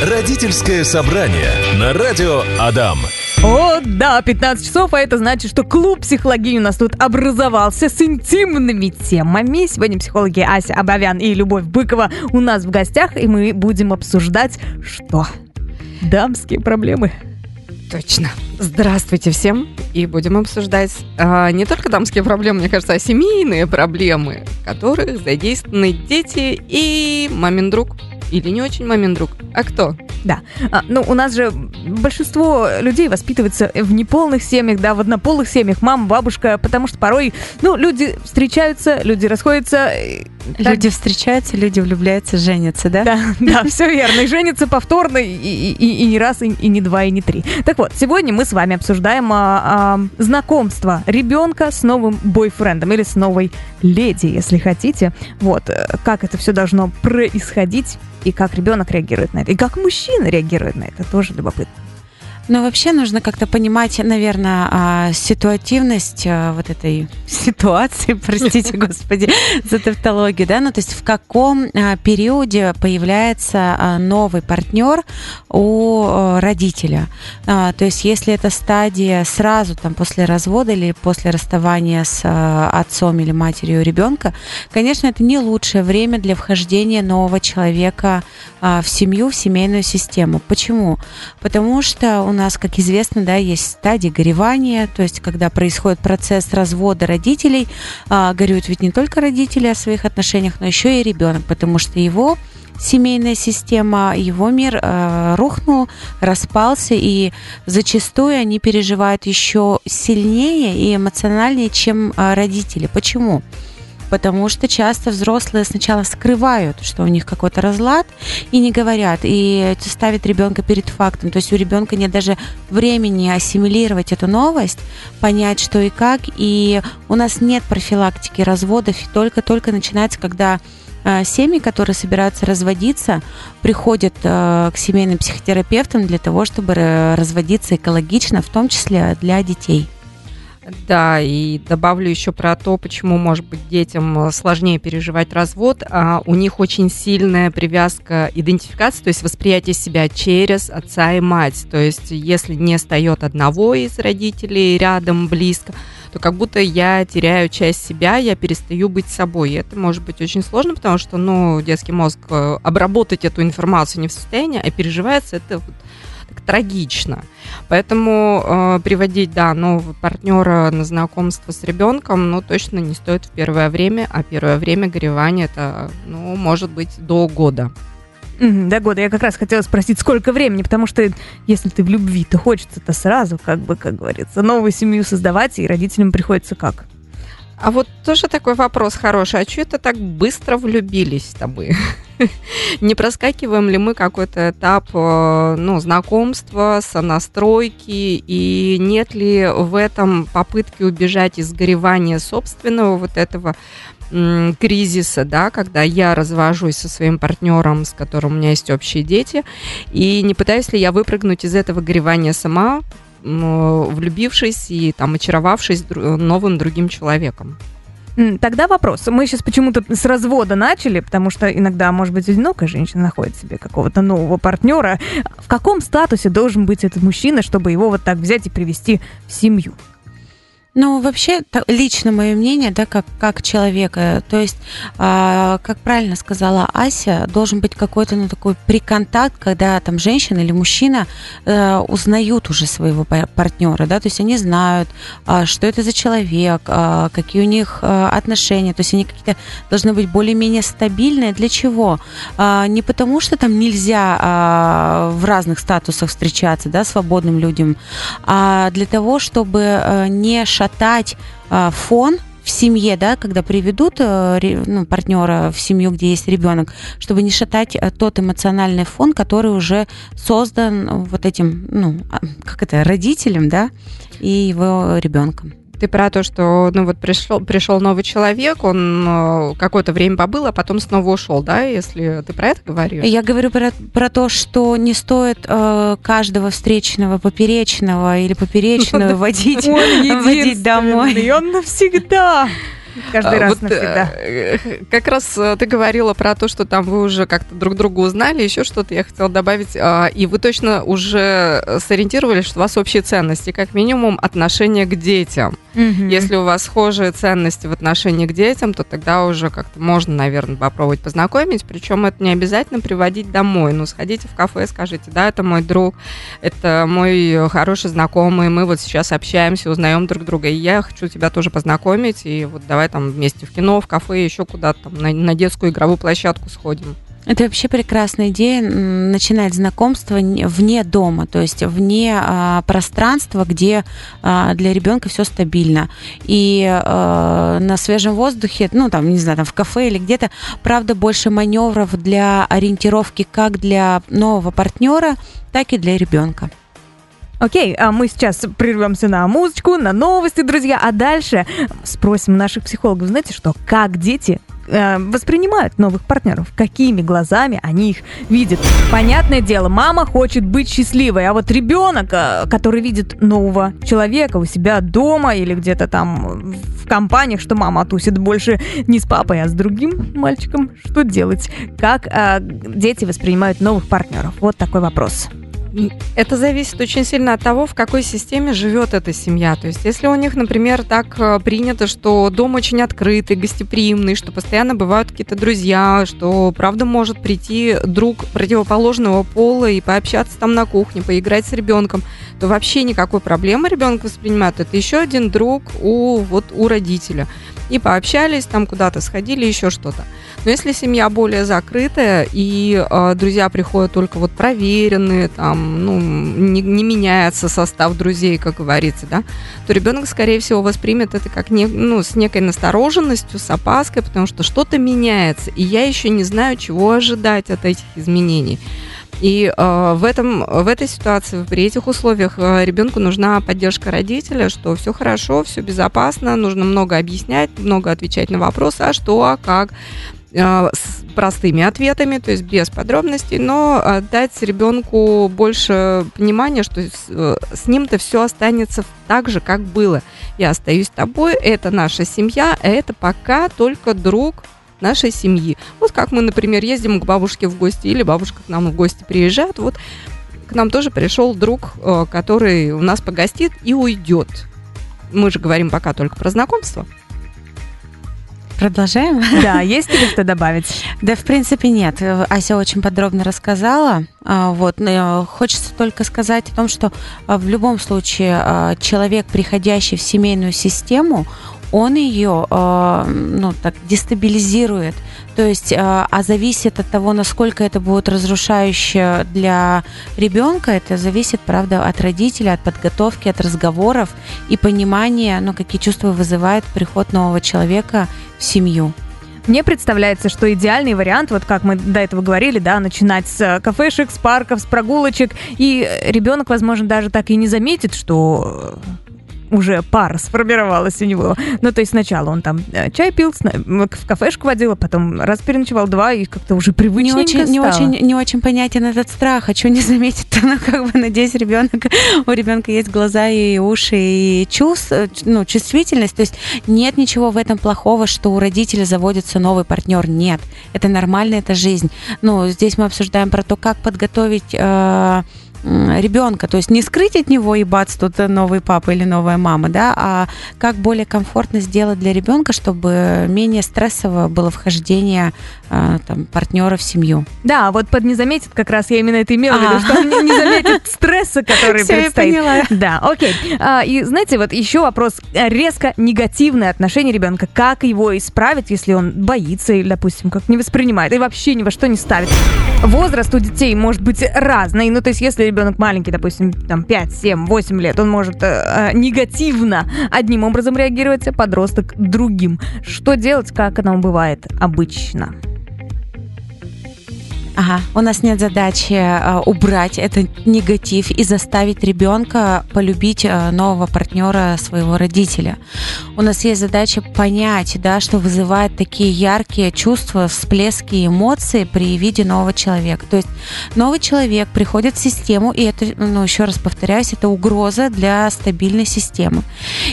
Родительское собрание на радио Адам. О, да, 15 часов, а это значит, что клуб психологии у нас тут образовался с интимными темами. Сегодня психологи Ася Абовян и Любовь Быкова у нас в гостях, и мы будем обсуждать что? Дамские проблемы. Точно. Здравствуйте всем. И будем обсуждать а, не только дамские проблемы, мне кажется, а семейные проблемы, в которых задействованы дети и мамин друг. Или не очень мамин друг. А кто? Да. А, ну, у нас же большинство людей воспитывается в неполных семьях, да, в однополых семьях, мама, бабушка, потому что порой, ну, люди встречаются, люди расходятся. Люди встречаются, люди влюбляются, женятся, да? Да, да, все верно. И женятся повторно, и, и, и не раз, и, и не два, и не три. Так вот, сегодня мы с вами обсуждаем а, а, знакомство ребенка с новым бойфрендом или с новой леди, если хотите. Вот, э, как это все должно происходить и как ребенок реагирует на это, и как мужчина реагирует на это, тоже любопытно. Но вообще нужно как-то понимать, наверное, а, ситуативность а, вот этой ситуации, простите, господи, за тавтологию, да, ну то есть в каком а, периоде появляется новый партнер у родителя. То есть если это стадия сразу там после развода или после расставания с отцом или матерью ребенка, конечно, это не лучшее время для вхождения нового человека в семью, в семейную систему. Почему? Потому что у нас, как известно, да, есть стадии горевания, то есть когда происходит процесс развода родителей, а, горюют ведь не только родители о своих отношениях, но еще и ребенок, потому что его семейная система, его мир э, рухнул, распался, и зачастую они переживают еще сильнее и эмоциональнее, чем э, родители. Почему? Потому что часто взрослые сначала скрывают, что у них какой-то разлад, и не говорят, и ставят ребенка перед фактом. То есть у ребенка нет даже времени ассимилировать эту новость, понять, что и как, и у нас нет профилактики разводов, только-только начинается, когда э, семьи, которые собираются разводиться, приходят э, к семейным психотерапевтам для того, чтобы разводиться экологично, в том числе для детей. Да, и добавлю еще про то, почему, может быть, детям сложнее переживать развод. А у них очень сильная привязка идентификации, то есть восприятие себя через отца и мать. То есть если не стает одного из родителей рядом, близко, то как будто я теряю часть себя, я перестаю быть собой. И это может быть очень сложно, потому что, ну, детский мозг э, обработать эту информацию не в состоянии, а переживается это трагично. Поэтому э, приводить, да, нового партнера на знакомство с ребенком, ну, точно не стоит в первое время, а первое время горевания это, ну, может быть, до года. до года. Я как раз хотела спросить, сколько времени, потому что если ты в любви, то хочется-то сразу, как бы, как говорится, новую семью создавать, и родителям приходится как? А вот тоже такой вопрос хороший. А что это так быстро влюбились-то мы? Не проскакиваем ли мы какой-то этап э, ну, знакомства, сонастройки, и нет ли в этом попытки убежать из горевания собственного вот этого кризиса, да, когда я развожусь со своим партнером, с которым у меня есть общие дети, и не пытаюсь ли я выпрыгнуть из этого горевания сама, влюбившись и там очаровавшись новым другим человеком. Тогда вопрос. Мы сейчас почему-то с развода начали, потому что иногда, может быть, одинокая женщина находит себе какого-то нового партнера. В каком статусе должен быть этот мужчина, чтобы его вот так взять и привести в семью? Ну, вообще, лично мое мнение, да, как, как человека, то есть, э, как правильно сказала Ася, должен быть какой-то, ну, такой приконтакт, когда там женщина или мужчина э, узнают уже своего партнера, да, то есть они знают, э, что это за человек, э, какие у них э, отношения, то есть они какие-то должны быть более-менее стабильные. Для чего? Э, не потому, что там нельзя э, в разных статусах встречаться, да, свободным людям, а для того, чтобы э, не шатать шатать э, фон в семье, да, когда приведут э, ну, партнера в семью, где есть ребенок, чтобы не шатать э, тот эмоциональный фон, который уже создан вот этим, ну, а, как это, родителем, да, и его ребенком. Ты про то, что ну вот пришел, пришел новый человек, он э, какое-то время побыл, а потом снова ушел, да, если ты про это говоришь? Я говорю про, про то, что не стоит э, каждого встречного поперечного или поперечную водить, водить домой. И он навсегда. каждый А, раз вот, навсегда. э, Как раз э, ты говорила про то, что там вы уже как-то друг друга узнали, еще что-то я хотела добавить. а, И вы точно уже сориентировались, что у вас общие ценности, как минимум отношение к детям. Мгм. Если у вас схожие ценности в отношении к детям, то тогда уже как-то можно, наверное, попробовать познакомить. Причем это не обязательно приводить домой. Ну, сходите в кафе, скажите, да, это мой друг, это мой хороший знакомый, мы вот сейчас общаемся, узнаем друг друга, и я хочу тебя тоже познакомить, и вот давай там вместе в кино, в кафе, еще куда-то там на, на детскую игровую площадку сходим. Это вообще прекрасная идея начинать знакомство не- вне дома, то есть вне а, пространства, где а, для ребенка все стабильно. И а, на свежем воздухе, ну там, не знаю, там в кафе или где-то, правда, больше маневров для ориентировки как для нового партнера, так и для ребенка. Окей, а мы сейчас прервемся на музычку, на новости, друзья, а дальше спросим наших психологов, знаете что, как дети э, воспринимают новых партнеров, какими глазами они их видят. Понятное дело, мама хочет быть счастливой, а вот ребенок, э, который видит нового человека у себя дома или где-то там в компаниях, что мама тусит больше не с папой, а с другим мальчиком, что делать? Как э, дети воспринимают новых партнеров? Вот такой вопрос. Это зависит очень сильно от того, в какой системе живет эта семья. То есть, если у них, например, так э, принято, что дом очень открытый, гостеприимный, что постоянно бывают какие-то друзья, что, правда, может прийти друг противоположного пола и пообщаться там на кухне, поиграть с ребенком, то вообще никакой проблемы ребенок воспринимает. Это еще один друг у, вот, у родителя. И пообщались, там куда-то сходили, еще что-то. Но если семья более закрытая, и э, друзья приходят только вот проверенные, там, ну, не, не меняется состав друзей, как говорится, да, то ребенок, скорее всего, воспримет это как не, ну, с некой настороженностью, с опаской, потому что что-то меняется, и я еще не знаю, чего ожидать от этих изменений. И э, в, этом, в этой ситуации, при этих условиях э, ребенку нужна поддержка родителя, что все хорошо, все безопасно, нужно много объяснять, много отвечать на вопросы, а что, а как, с простыми ответами, то есть без подробностей, но дать ребенку больше понимания, что с, э, ним-то все останется так же, как было. Я остаюсь с тобой, это наша семья, а это пока только друг нашей семьи. Вот как мы, например, ездим к бабушке в гости, или бабушка к нам в гости приезжает, вот к нам тоже пришел друг, э, который у нас погостит и уйдет. Мы же говорим пока только про знакомство. Продолжаем? Да, есть ли что добавить? Да, в принципе, нет. Ася очень подробно рассказала. А, Вот. но Хочется только сказать о том, что а, в любом случае а, человек, приходящий в семейную систему, он ее ну, так, дестабилизирует. То есть, а а зависит от того, насколько это будет разрушающе для ребенка, это зависит, правда, от родителя, от подготовки, от разговоров и понимания, ну, какие чувства вызывает приход нового человека в семью. Мне представляется, что идеальный вариант, вот как мы до этого говорили, да, начинать с э, кафешек, с парков, с прогулочек, и ребенок, возможно, даже так и не заметит, что э, уже пара сформировалась у него. Ну, то есть сначала он там э, чай пил, в кафешку водил, а потом раз переночевал, два, и как-то уже Не привычненько очень, не, стало. очень, не очень понятен этот страх. А что не заметить? Ну, как бы, надеюсь, ребенок, у ребенка есть глаза и уши, и чувств, э, ну, чувствительность. То есть нет ничего в этом плохого, что у родителя заводится новый партнер. Нет. Это нормально, это жизнь. Ну, здесь мы обсуждаем про то, как подготовить э, ребенка, то есть не скрыть от него и бац, тут новый папа или новая мама, да, а как более комфортно сделать для ребенка, чтобы менее стрессово было вхождение э, там, партнера в семью. Да, вот под не заметит, как раз я именно это имела в виду, А. что он не, не заметит стресса, который Всё, я предстоит. поняла. Да, окей. А, и знаете, вот еще вопрос. э, Резко негативное отношение ребенка. Как его исправить, если он боится или, допустим, как не воспринимает и вообще ни во что не ставит? Возраст у детей может быть разный. Ну, то есть, если ребенок маленький, допустим, там 5, 7, 8 лет, он может э, э, негативно одним образом реагировать, а подросток другим. Что делать, как оно бывает обычно? Ага. У нас нет задачи э, убрать этот негатив и заставить ребенка полюбить э, нового партнера своего родителя. У нас есть задача понять, да, что вызывает такие яркие чувства, всплески эмоций при виде нового человека. То есть новый человек приходит в систему, и это, ну, еще раз повторяюсь, это угроза для стабильной системы.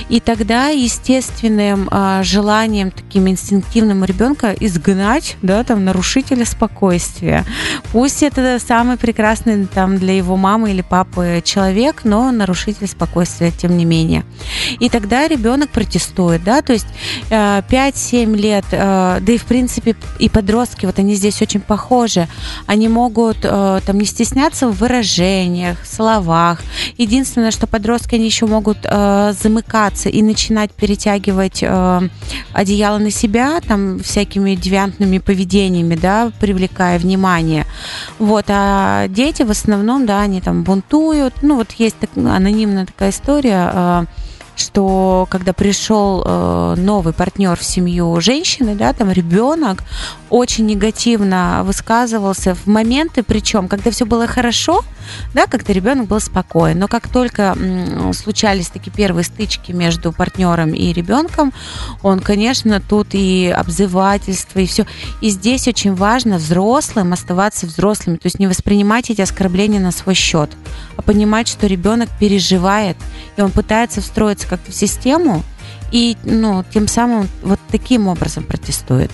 И тогда естественным э, желанием, таким инстинктивным ребенка изгнать, да, там, нарушителя спокойствия. Пусть это самый прекрасный там для его мамы или папы человек, но нарушитель спокойствия, тем не менее. И тогда ребенок протестует, да, то есть 5-7 лет, э, да и в принципе и подростки, вот они здесь очень похожи, они могут э, там не стесняться в выражениях, словах. Единственное, что подростки, они еще могут э, замыкаться и начинать перетягивать одеяло на себя, там всякими девиантными поведениями, да, привлекая внимание. Вот, а дети в основном, да, они там бунтуют. Ну, вот есть так, анонимная такая история, что когда пришел э, новый партнер в семью женщины, да, там ребенок очень негативно высказывался в моменты, причем, когда все было хорошо, да, как-то ребенок был спокоен, но как только м, случались такие первые стычки между партнером и ребенком, он, конечно, тут и обзывательство, и все. И здесь очень важно взрослым оставаться взрослыми, то есть не воспринимать эти оскорбления на свой счет, а понимать, что ребенок переживает, и он пытается встроиться вливается как-то в систему и, ну, тем самым вот таким образом протестует.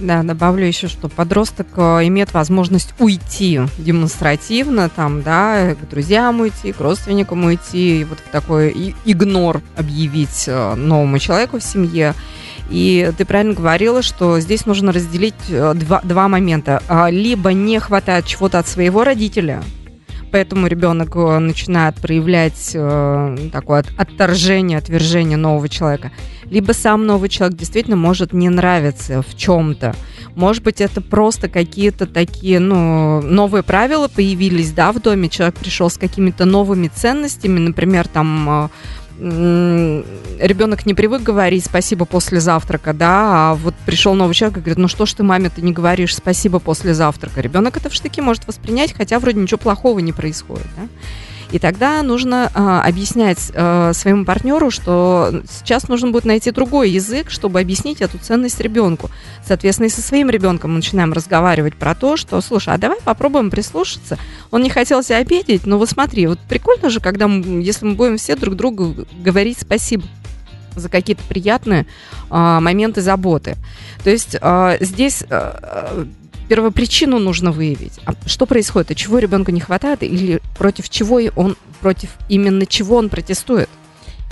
Да, добавлю еще, что подросток э, имеет возможность уйти демонстративно, там, да, к друзьям уйти, к родственникам уйти, и вот такой игнор объявить э, новому человеку в семье. И ты правильно говорила, что здесь нужно разделить э, два, два момента. А, либо не хватает чего-то от своего родителя, поэтому ребенок э, начинает проявлять э, такое отторжение, отвержение нового человека. Либо сам новый человек действительно может не нравиться в чем-то. Может быть, это просто какие-то такие, ну, новые правила появились, да, в доме. Человек пришел с какими-то новыми ценностями, например, там э, ребенок не привык говорить спасибо после завтрака, да, а вот пришел новый человек и говорит, ну что ж ты маме ты не говоришь спасибо после завтрака. Ребенок это в штыки может воспринять, хотя вроде ничего плохого не происходит, да. И тогда нужно э, объяснять э, своему партнеру, что сейчас нужно будет найти другой язык, чтобы объяснить эту ценность ребенку. Соответственно, и со своим ребенком мы начинаем разговаривать про то, что, слушай, а давай попробуем прислушаться. Он не хотел себя обидеть, но вот смотри, вот прикольно же, когда мы, если мы будем все друг другу говорить спасибо за какие-то приятные а, моменты заботы. То есть а, здесь а, первопричину нужно выявить. А что происходит? И чего ребенку не хватает? Или против чего он, против именно чего он протестует?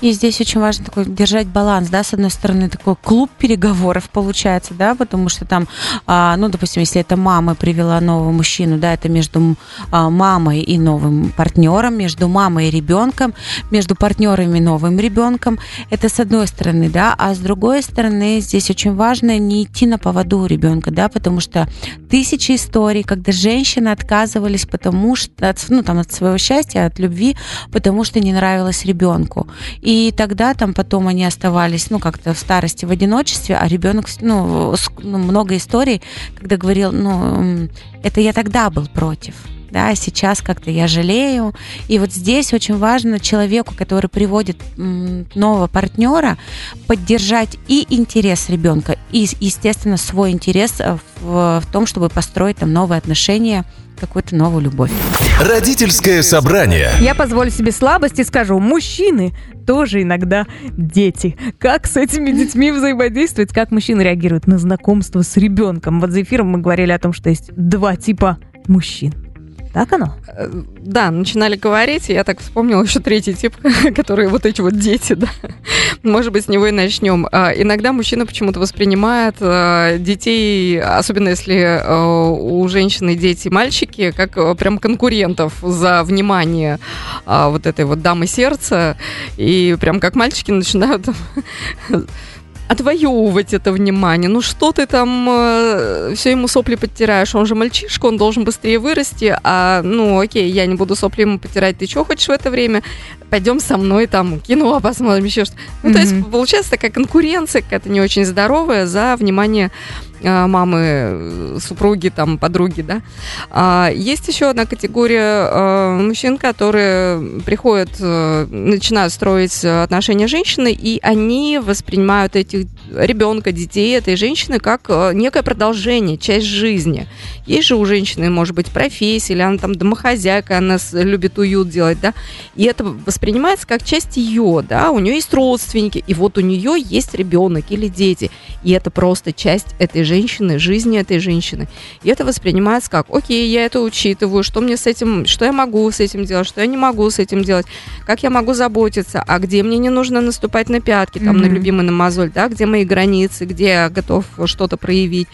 И здесь очень важно такой держать баланс, да, с одной стороны такой клуб переговоров получается, да, потому что там, а, ну, допустим, если это мама привела нового мужчину, да, это между а, мамой и новым партнером, между мамой и ребенком, между партнерами и новым ребенком, это с одной стороны, да, а с другой стороны здесь очень важно не идти на поводу у ребенка, да, потому что тысячи историй, когда женщины отказывались потому что, ну, там, от своего счастья, от любви, потому что не нравилось ребенку. И и тогда там потом они оставались, ну, как-то в старости в одиночестве, а ребенок, ну, ну, много историй, когда говорил, ну, это я тогда был против да, а сейчас как-то я жалею. И вот здесь очень важно человеку, который приводит нового партнера, поддержать и интерес ребенка, и, естественно, свой интерес в, в том, чтобы построить там новые отношения какую-то новую любовь. Родительское собрание. Я позволю себе слабость и скажу, мужчины тоже иногда дети. Как с этими детьми взаимодействовать, как мужчины реагируют на знакомство с ребенком? Вот за эфиром мы говорили о том, что есть два типа мужчин. Так оно? Э, да, начинали говорить, я так вспомнила еще третий тип, которые вот эти вот дети, да. Может быть, с него и начнем. А, иногда мужчина почему-то воспринимает а, детей, особенно если а, у женщины дети мальчики, как прям конкурентов за внимание вот этой вот дамы сердца, и прям как мальчики начинают отвоевывать это внимание. Ну что ты там э, все ему сопли подтираешь? Он же мальчишка, он должен быстрее вырасти. А, ну окей, я не буду сопли ему потирать. Ты что хочешь в это время? Пойдем со мной там кино посмотрим, еще что Ну mm-hmm. то есть получается такая конкуренция какая-то не очень здоровая за внимание мамы, э, супруги, там, подруги, да. А, есть еще одна категория э, мужчин, которые приходят, э, начинают строить отношения с женщиной, и они воспринимают этих ребенка, детей этой женщины как э, некое продолжение, часть жизни. Есть же у женщины, может быть, профессия, или она там домохозяйка, она любит уют делать, да, и это воспринимается как часть ее, да, у нее есть родственники, и вот у нее есть ребенок или дети, и это просто часть этой женщины, жизни этой женщины. И это воспринимается как, окей, я это учитываю, что мне с этим, что я могу с этим делать, что я не могу с этим делать, как я могу заботиться, а где мне не нужно наступать на пятки, там, mm-hmm. на любимый на мозоль, да, где мои границы, где я готов что-то проявить.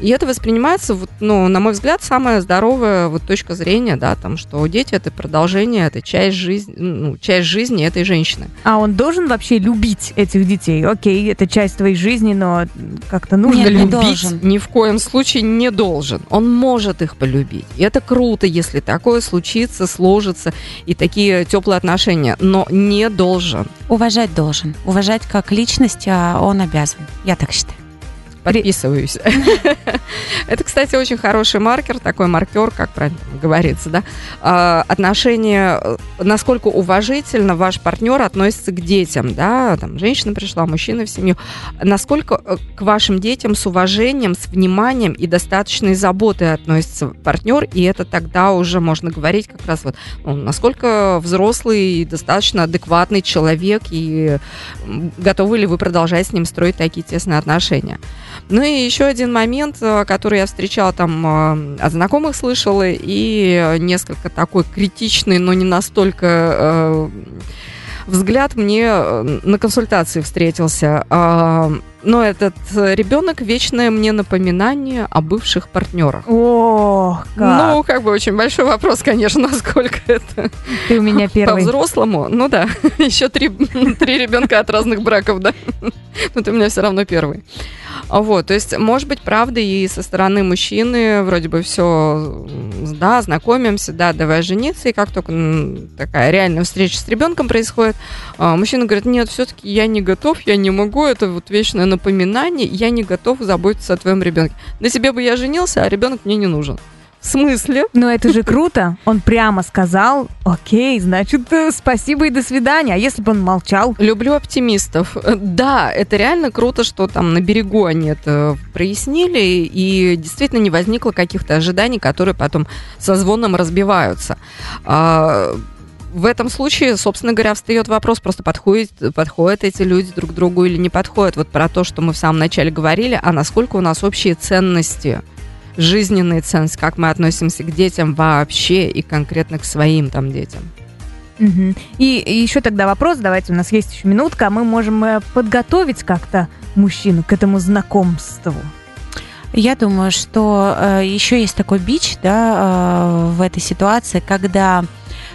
И это воспринимается, вот, ну, на мой взгляд, самая здоровая вот точка зрения, да, там, что дети это продолжение, это часть жизни, ну, часть жизни этой женщины. А он должен вообще любить этих детей? Окей, это часть твоей жизни, но как-то нужно Нет, любить. Не должен. Ни в коем случае не должен. Он может их полюбить. И это круто, если такое случится, сложится, и такие теплые отношения, но не должен. Уважать должен. Уважать как личность а он обязан. Я так считаю подписываюсь. Это, кстати, очень хороший маркер, такой маркер, как правильно говорится, да, а, отношение, э, насколько уважительно ваш партнер относится к детям, да, там, женщина пришла, мужчина в семью, насколько э, к вашим детям с уважением, с вниманием и достаточной заботой относится партнер, и это тогда уже можно говорить как раз вот, ну, насколько взрослый и достаточно адекватный человек, и готовы ли вы продолжать с ним строить такие тесные отношения. Ну и еще один момент, э, который я встречала там э, от знакомых слышала, и несколько такой критичный, но не настолько э, взгляд мне на консультации встретился. Но этот ребенок вечное мне напоминание о бывших партнерах. О, как. Ну, как бы очень большой вопрос, конечно, насколько это. Ты у меня первый. По-взрослому. Ну да, еще три, три ребенка от разных браков, да. Но ты у меня все равно первый. Вот, то есть, может быть, правда, и со стороны мужчины вроде бы все, да, знакомимся, да, давай жениться, и как только такая реальная встреча с ребенком происходит, а, мужчина говорит, нет, все-таки я не готов, я не могу, это вот вечное напоминание, я не готов заботиться о твоем ребенке. На себе бы я женился, а ребенок мне не нужен. В смысле? Но это же круто. Он прямо сказал, окей, значит, э, спасибо и до свидания. А если бы он молчал? Люблю оптимистов. Да, это реально круто, что там на берегу они это прояснили, и действительно не возникло каких-то ожиданий, которые потом со звоном разбиваются. В этом случае, собственно говоря, встает вопрос, просто подходят, подходят эти люди друг к другу или не подходят. Вот про то, что мы в самом начале говорили, а насколько у нас общие ценности – жизненные ценности, как мы относимся к детям вообще и конкретно к своим там детям. Угу. И, и еще тогда вопрос, давайте, у нас есть еще минутка, а мы можем э, подготовить как-то мужчину к этому знакомству. Я думаю, что э, еще есть такой бич да, э, в этой ситуации, когда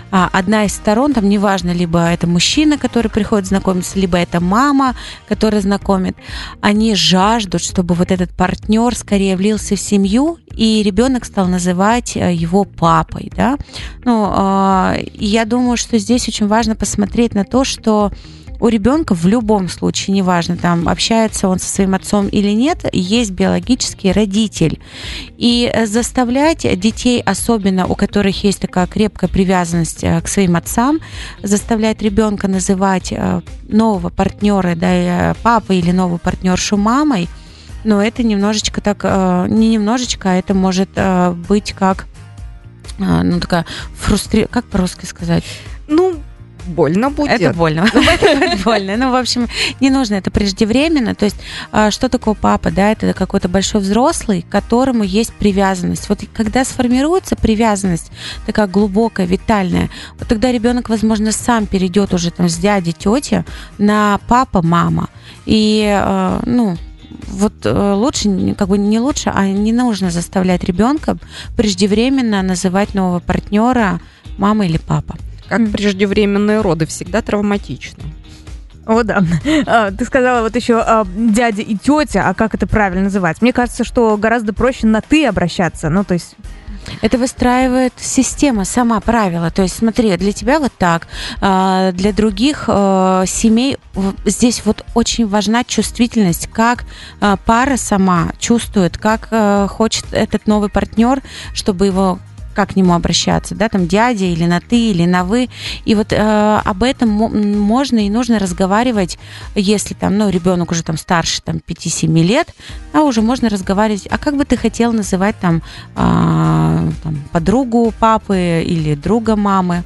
одна из сторон, там неважно, либо это мужчина, который приходит знакомиться, либо это мама, которая знакомит, они жаждут, чтобы вот этот партнер скорее влился в семью, и ребенок стал называть э, его папой, да. Ну, а, я думаю, что здесь очень важно посмотреть на то, что у ребенка в любом случае, неважно, там общается он со своим отцом или нет, есть биологический родитель. И э, заставлять детей, особенно у которых есть такая крепкая привязанность э, к своим отцам, заставлять ребенка называть э, нового партнера, да, папой или новую партнершу мамой, но это немножечко так, не немножечко, а это может быть как, ну, такая фрустри... Как по-русски сказать? Ну, больно будет. Это больно. больно. Ну, в общем, не нужно это преждевременно. То есть, а, что такое папа, да, это какой-то большой взрослый, к которому есть привязанность. Вот когда сформируется привязанность, такая глубокая, витальная, вот тогда ребенок, возможно, сам перейдет уже там с дяди, тети на папа, мама. И, а, ну, вот э, лучше, как бы не лучше, а не нужно заставлять ребенка преждевременно называть нового партнера мама или папа как преждевременные роды, всегда травматично. О, да. А, ты сказала вот еще а, дядя и тетя, а как это правильно называть? Мне кажется, что гораздо проще на ты обращаться. Ну, то есть Это выстраивает система, сама правила. То есть, смотри, для тебя вот так, а, для других э, семей здесь вот очень важна чувствительность, как а, пара сама чувствует, как хочет этот новый партнер, чтобы его как к нему обращаться, да, там дядя или на ты, или на вы. И вот э, об этом можно и нужно разговаривать, если там, ну, ребенок уже там старше, там, 5-7 лет, а уже можно разговаривать, а как бы ты хотел называть там, э, там подругу папы или друга мамы?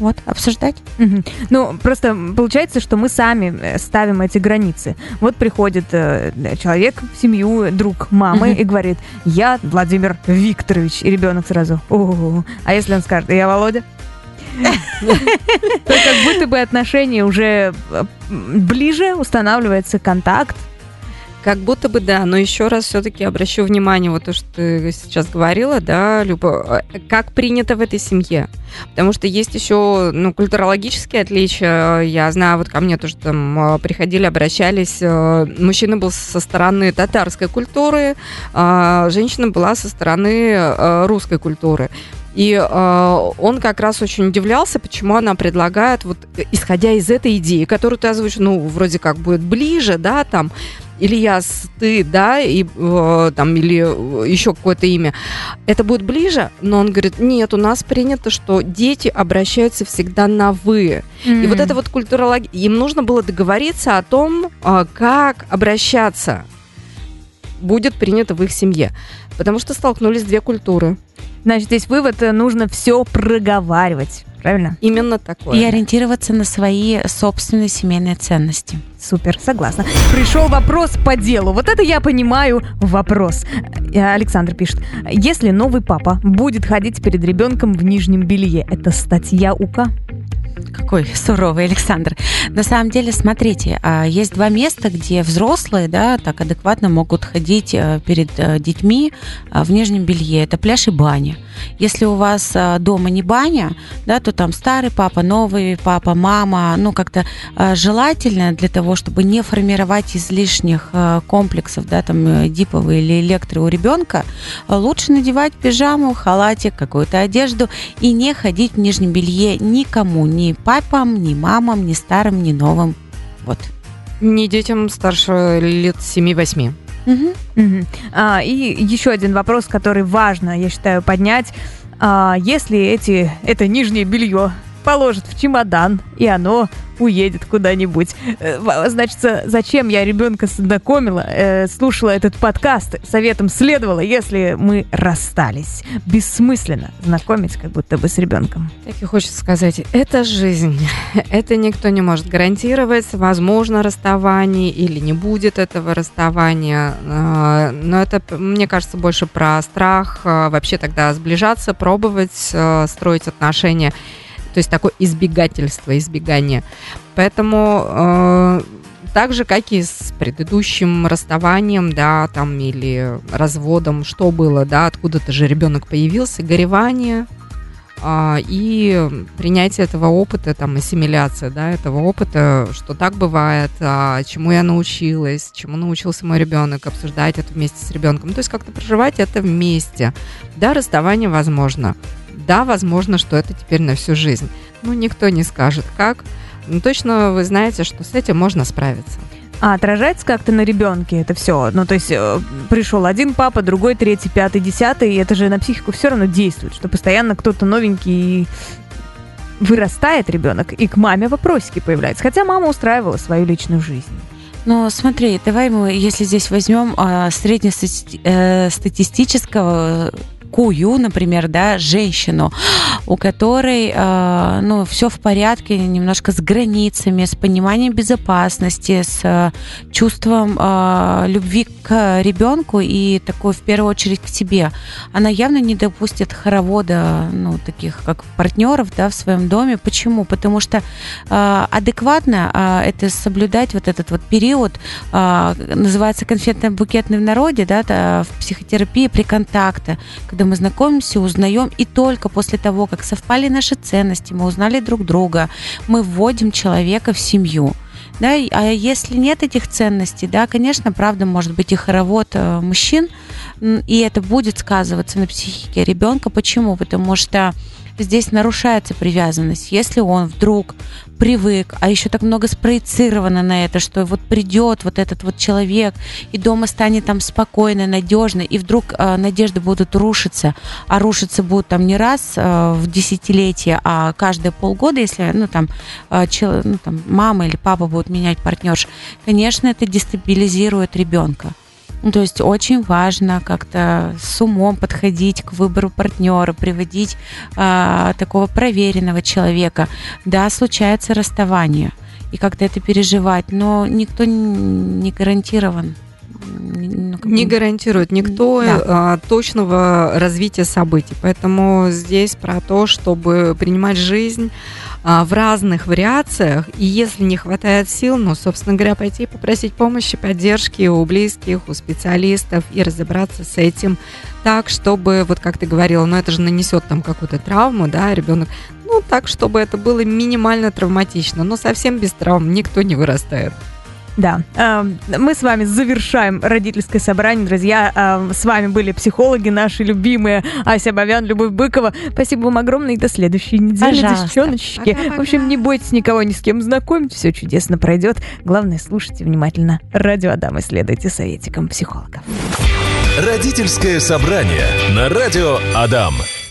Вот, обсуждать. Угу. Ну, просто получается, что мы сами э, ставим эти границы. Вот приходит э, человек в семью, друг мамы, угу. и говорит, я Владимир Викторович. И ребенок сразу, о А если он скажет, я Володя? То как будто бы отношения уже э, ближе, устанавливается контакт, как будто бы да, но еще раз все-таки обращу внимание, вот то, что ты сейчас говорила, да, Люба, как принято в этой семье. Потому что есть еще, ну, культурологические отличия. Я знаю, вот ко мне тоже там а, приходили, обращались. Э, мужчина был со стороны татарской культуры, а женщина была со стороны э, русской культуры. И э, он как раз очень удивлялся, почему она предлагает, вот исходя из этой идеи, которую ты озвучишь, ну, вроде как будет ближе, да, там, Ильяс, ты, да, и, э, там, или еще какое-то имя, это будет ближе, но он говорит, нет, у нас принято, что дети обращаются всегда на «вы». Mm-hmm. И вот это вот культурология, им нужно было договориться о том, э, как обращаться будет принято в их семье, потому что столкнулись две культуры. Значит, здесь вывод, э, нужно все проговаривать. Правильно? Именно такое. И ориентироваться на свои собственные семейные ценности. Супер, согласна. Пришел вопрос по делу. Вот это я понимаю вопрос. Э, Александр пишет. Если новый папа будет ходить перед ребенком в нижнем белье, это статья УК? Какой суровый Александр. На самом деле, смотрите, а, есть два места, где взрослые, да, так адекватно могут ходить э, перед э, детьми а, в нижнем белье. Это пляж и баня. Если у вас а, дома не баня, да, то там старый папа, новый папа, мама, ну как-то желательно для того, чтобы не формировать излишних комплексов, да, там э, диповые или электро у ребенка, лучше надевать пижаму, халатик, какую-то одежду и не ходить в нижнем белье никому, ни папам, ни мамам, ни старым, ни новым. Вот. Не детям старше лет 7-8. Угу. Угу. А, и еще один вопрос, который важно, я считаю, поднять. А, если эти, это нижнее белье положат в чемодан, и оно уедет куда-нибудь. Э, значит, зачем я ребенка знакомила, э, слушала этот подкаст, советом следовала, если мы расстались. Бессмысленно знакомить как будто бы с ребенком. Так и хочется сказать, это жизнь. Это никто не может гарантировать. Возможно расставание или не будет этого расставания. Э, но это, мне кажется, больше про страх вообще тогда сближаться, пробовать, строить отношения. То есть такое избегательство, избегание. Поэтому э, так же, как и с предыдущим расставанием, да, там, или разводом, что было, да, откуда-то же ребенок появился, горевание, э, и принятие этого опыта, там, ассимиляция, да, этого опыта, что так бывает, а, чему я научилась, чему научился мой ребенок, обсуждать это вместе с ребенком. То есть как-то проживать это вместе. Да, расставание возможно, да, возможно, что это теперь на всю жизнь. Ну, никто не скажет, как. Но точно вы знаете, что с этим можно справиться. А отражается как-то на ребенке это все? Ну, то есть э, пришел один папа, другой, третий, пятый, десятый, и это же на психику все равно действует, что постоянно кто-то новенький вырастает ребенок, и к маме вопросики появляются. Хотя мама устраивала свою личную жизнь. Но смотри, давай мы, если здесь возьмем а, среднестатистического такую, например, да, женщину, у которой, э, ну, все в порядке, немножко с границами, с пониманием безопасности, с э, чувством э, любви к ребенку и такой, в первую очередь, к себе, она явно не допустит хоровода, ну, таких как партнеров, да, в своем доме. Почему? Потому что адекватно это соблюдать вот этот вот период, называется конфетно-букетный в народе, да, в психотерапии при контакте, когда мы знакомимся, узнаем, и только после того, как совпали наши ценности, мы узнали друг друга, мы вводим человека в семью Да, а если нет этих ценностей, да, конечно, правда, может быть и хоровод э, мужчин, и это будет сказываться на психике ребенка. Почему? Потому что здесь нарушается привязанность. Если он вдруг привык, а еще так много спроецировано на это, что вот придет вот этот вот человек, и дома станет там спокойно, надежно, и вдруг э, надежды будут рушиться, а рушиться будут там не раз э, в десятилетие, а каждые полгода, если ну там, э, чел, ну, там мама или папа будут менять партнерш, конечно, это дестабилизирует ребенка. Ну, то есть очень важно как-то с умом подходить к выбору партнера, приводить а, такого проверенного человека. Да, случается расставание, и как-то это переживать, но никто не гарантирован. Не гарантирует никто да. а, точного развития событий. Поэтому здесь про то, чтобы принимать жизнь а, в разных вариациях, и если не хватает сил, ну, собственно говоря, пойти попросить помощи, поддержки у близких, у специалистов и разобраться с этим так, чтобы, вот как ты говорила, ну, это же нанесет там какую-то травму, да, ребенок, ну, так, чтобы это было минимально травматично, но совсем без травм никто не вырастает. Да, эм, мы с вами завершаем родительское собрание, друзья. Эм, с вами были психологи наши любимые Ася Бавян, Любовь Быкова. Спасибо вам огромное и до следующей недели, девчоночки. В общем, не бойтесь никого ни с кем знакомить, все чудесно пройдет. Главное, слушайте внимательно радио Адам и следуйте советикам психологов. Родительское собрание на радио Адам.